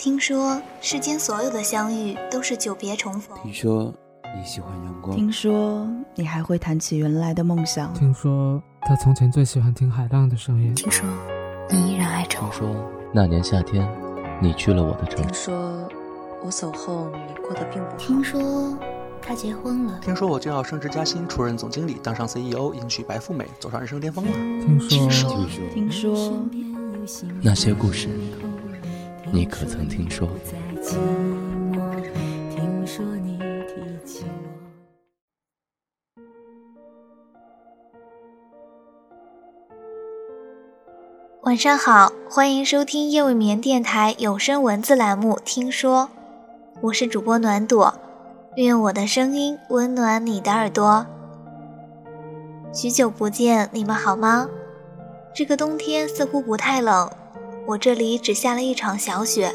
听说世间所有的相遇都是久别重逢。听说你喜欢阳光。听说你还会谈起原来的梦想。听说他从前最喜欢听海浪的声音。听说你依然爱着我。听说那年夏天你去了我的城。听说我走后你过得并不好。听说他结婚了。听说我就要升职加薪，出任总经理，当上 CEO，迎娶白富美，走上人生巅峰了。听说听说那些故事。你可曾听说？晚上好，欢迎收听夜未眠电台有声文字栏目《听说》，我是主播暖朵，愿我的声音温暖你的耳朵。许久不见，你们好吗？这个冬天似乎不太冷。我这里只下了一场小雪，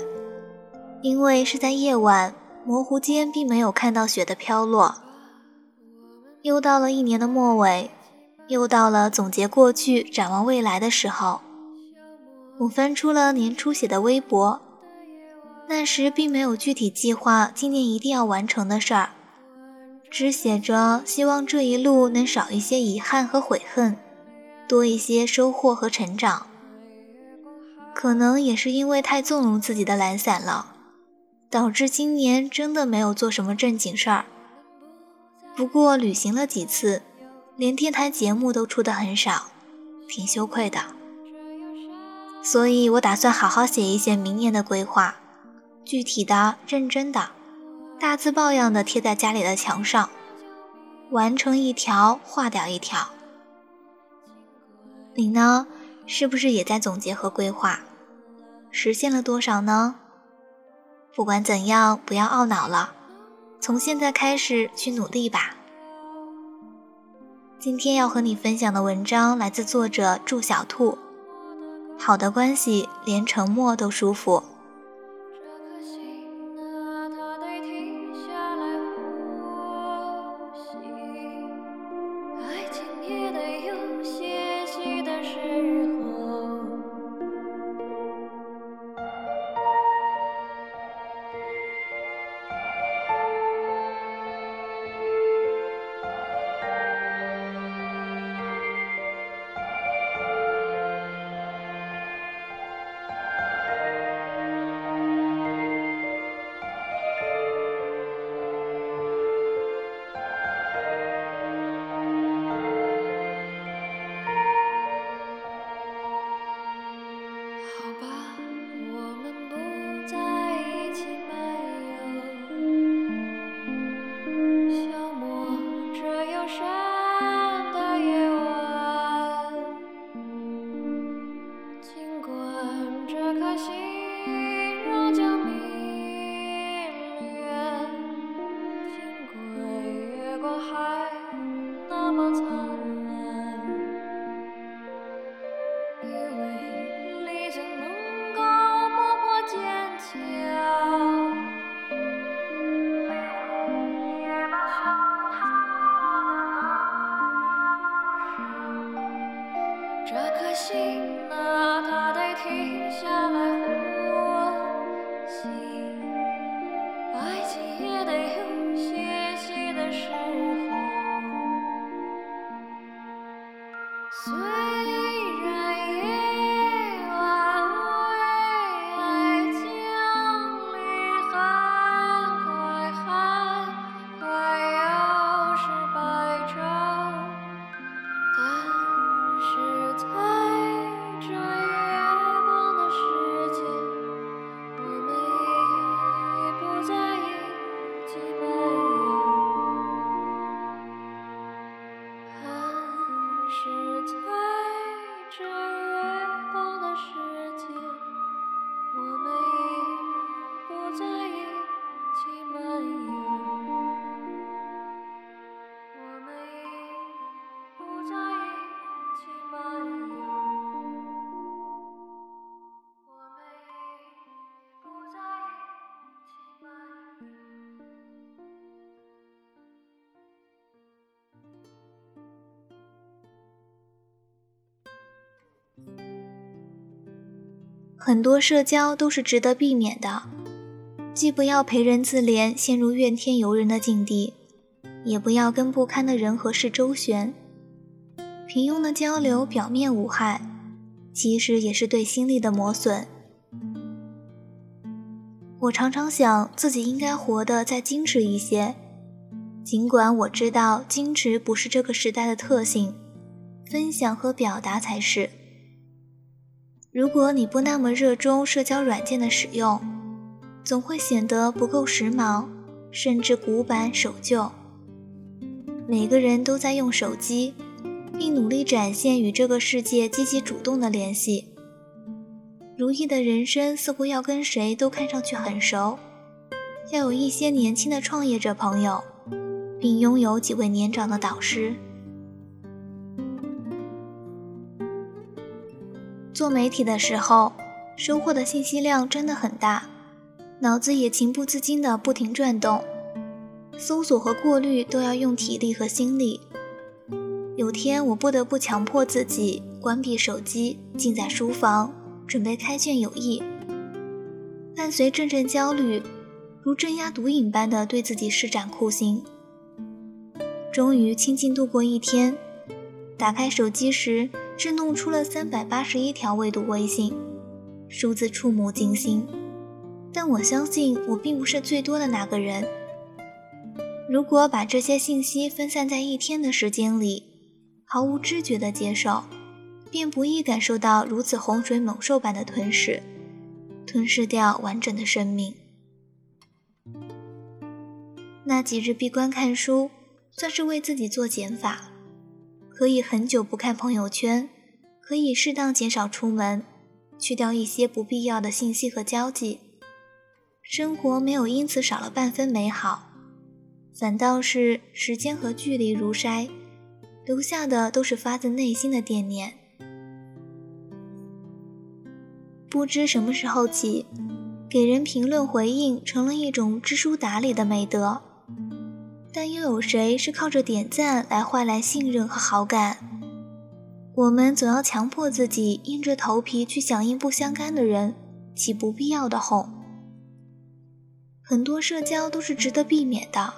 因为是在夜晚，模糊间并没有看到雪的飘落。又到了一年的末尾，又到了总结过去、展望未来的时候。我翻出了年初写的微博，那时并没有具体计划今年一定要完成的事儿，只写着希望这一路能少一些遗憾和悔恨，多一些收获和成长。可能也是因为太纵容自己的懒散了，导致今年真的没有做什么正经事儿。不过旅行了几次，连电台节目都出的很少，挺羞愧的。所以我打算好好写一写明年的规划，具体的、认真的，大字报样的贴在家里的墙上，完成一条划掉一条。你呢？是不是也在总结和规划？实现了多少呢？不管怎样，不要懊恼了，从现在开始去努力吧。今天要和你分享的文章来自作者祝小兔。好的关系，连沉默都舒服。这颗心若将明恋，尽管月光还那么灿烂。以为历经能够默默坚强，飞。这颗心啊，它得听。很多社交都是值得避免的，既不要陪人自怜，陷入怨天尤人的境地，也不要跟不堪的人和事周旋。平庸的交流表面无害，其实也是对心力的磨损。我常常想自己应该活得再矜持一些，尽管我知道矜持不是这个时代的特性，分享和表达才是。如果你不那么热衷社交软件的使用，总会显得不够时髦，甚至古板守旧。每个人都在用手机，并努力展现与这个世界积极主动的联系。如意的人生似乎要跟谁都看上去很熟，要有一些年轻的创业者朋友，并拥有几位年长的导师。做媒体的时候，收获的信息量真的很大，脑子也情不自禁地不停转动，搜索和过滤都要用体力和心力。有天我不得不强迫自己关闭手机，静在书房。准备开卷有益，伴随阵阵焦虑，如镇压毒瘾般的对自己施展酷刑。终于清静度过一天，打开手机时，震动出了三百八十一条未读微信，数字触目惊心。但我相信我并不是最多的那个人。如果把这些信息分散在一天的时间里，毫无知觉地接受。便不易感受到如此洪水猛兽般的吞噬，吞噬掉完整的生命。那几日闭关看书，算是为自己做减法，可以很久不看朋友圈，可以适当减少出门，去掉一些不必要的信息和交际。生活没有因此少了半分美好，反倒是时间和距离如筛，留下的都是发自内心的惦念。不知什么时候起，给人评论回应成了一种知书达理的美德。但又有谁是靠着点赞来换来信任和好感？我们总要强迫自己硬着头皮去响应不相干的人起不必要的哄。很多社交都是值得避免的，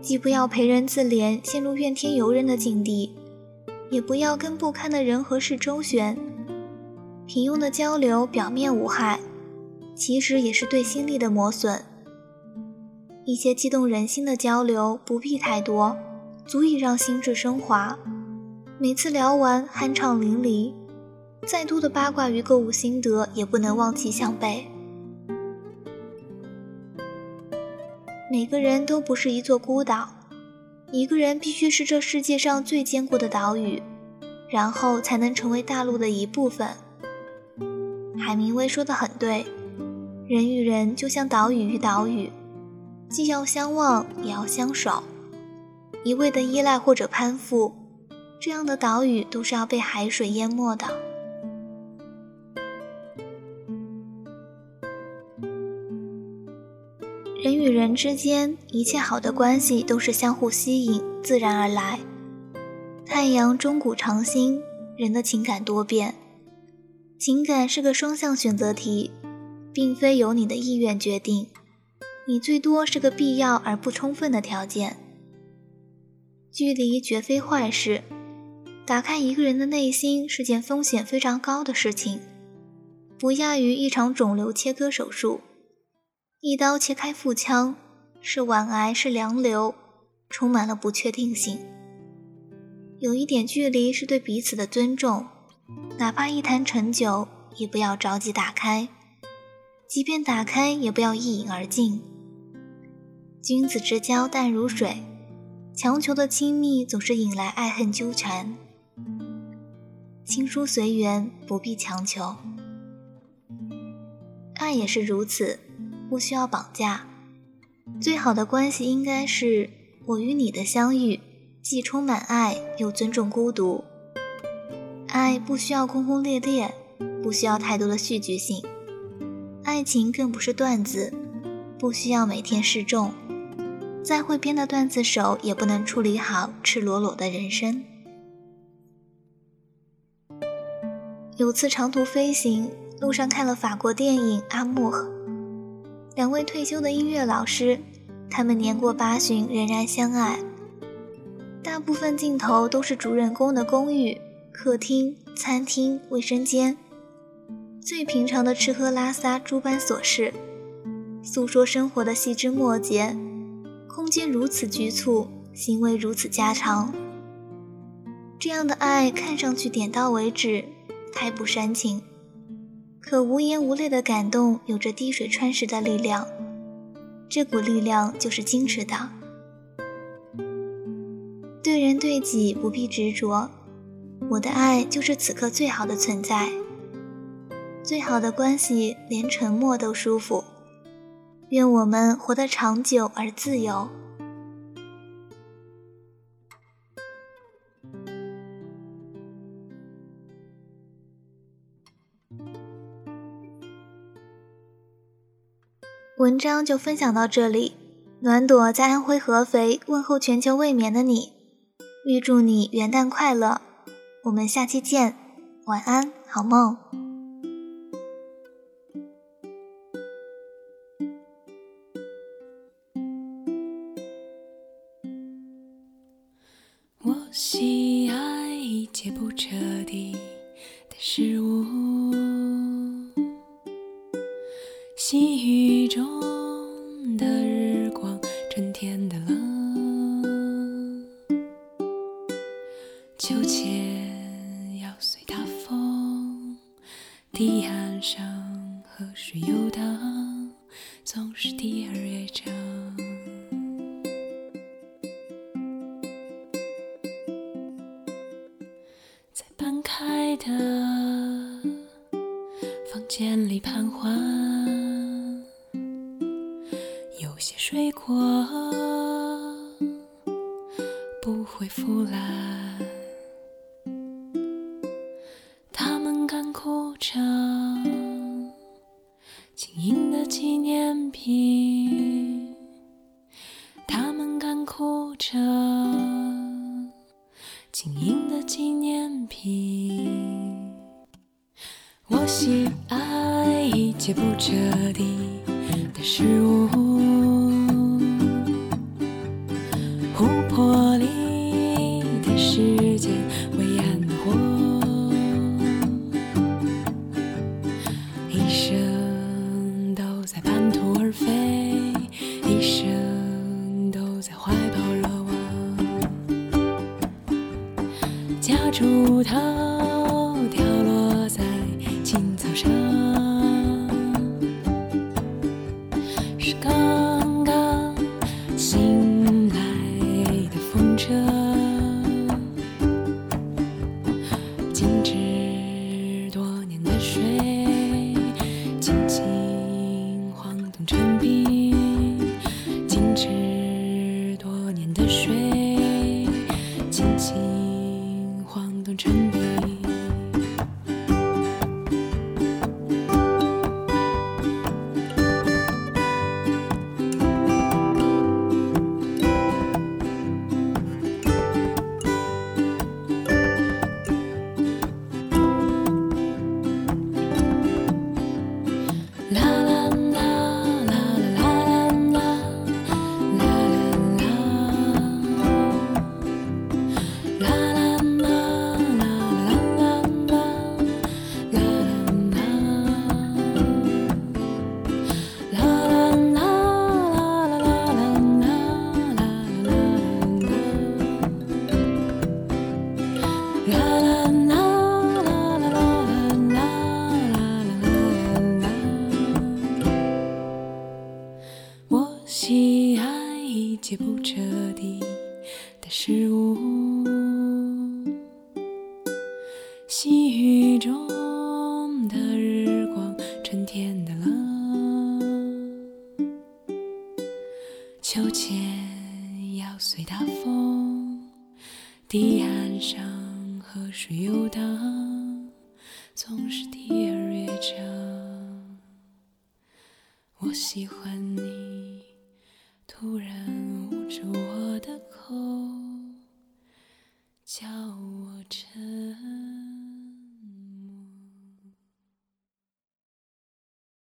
既不要陪人自怜，陷入怨天尤人的境地，也不要跟不堪的人和事周旋。平庸的交流表面无害，其实也是对心力的磨损。一些激动人心的交流不必太多，足以让心智升华。每次聊完酣畅淋漓，再多的八卦与购物心得也不能望其项背。每个人都不是一座孤岛，一个人必须是这世界上最坚固的岛屿，然后才能成为大陆的一部分。海明威说的很对，人与人就像岛屿与岛屿，既要相望，也要相守。一味的依赖或者攀附，这样的岛屿都是要被海水淹没的。人与人之间，一切好的关系都是相互吸引，自然而来。太阳终古长新，人的情感多变。情感是个双向选择题，并非由你的意愿决定，你最多是个必要而不充分的条件。距离绝非坏事，打开一个人的内心是件风险非常高的事情，不亚于一场肿瘤切割手术，一刀切开腹腔，是晚癌是良瘤，充满了不确定性。有一点距离是对彼此的尊重。哪怕一坛陈酒，也不要着急打开；即便打开，也不要一饮而尽。君子之交淡如水，强求的亲密总是引来爱恨纠缠。亲疏随缘，不必强求。爱也是如此，不需要绑架。最好的关系应该是我与你的相遇，既充满爱，又尊重孤独。爱不需要轰轰烈烈，不需要太多的戏剧性。爱情更不是段子，不需要每天示众。再会编的段子手也不能处理好赤裸裸的人生。有次长途飞行，路上看了法国电影《阿莫》，两位退休的音乐老师，他们年过八旬仍然相爱。大部分镜头都是主人公的公寓、客厅、餐厅、卫生间，最平常的吃喝拉撒诸般琐事，诉说生活的细枝末节。空间如此局促，行为如此家常。这样的爱看上去点到为止，太不煽情。可无言无泪的感动，有着滴水穿石的力量。这股力量就是矜持的。对人对己不必执着，我的爱就是此刻最好的存在。最好的关系，连沉默都舒服。愿我们活得长久而自由。文章就分享到这里，暖朵在安徽合肥问候全球未眠的你，预祝你元旦快乐，我们下期见，晚安，好梦。喜爱一切不彻底的事物。细雨中的日光，春天的冷，秋千要随大风，堤岸上河水游荡，总是第二乐章。成晶莹的纪念品，他们干枯成晶莹的纪念品。我喜爱一切不彻底的事物。秋千摇碎大风堤岸上河水游荡总是第二乐章我喜欢你突然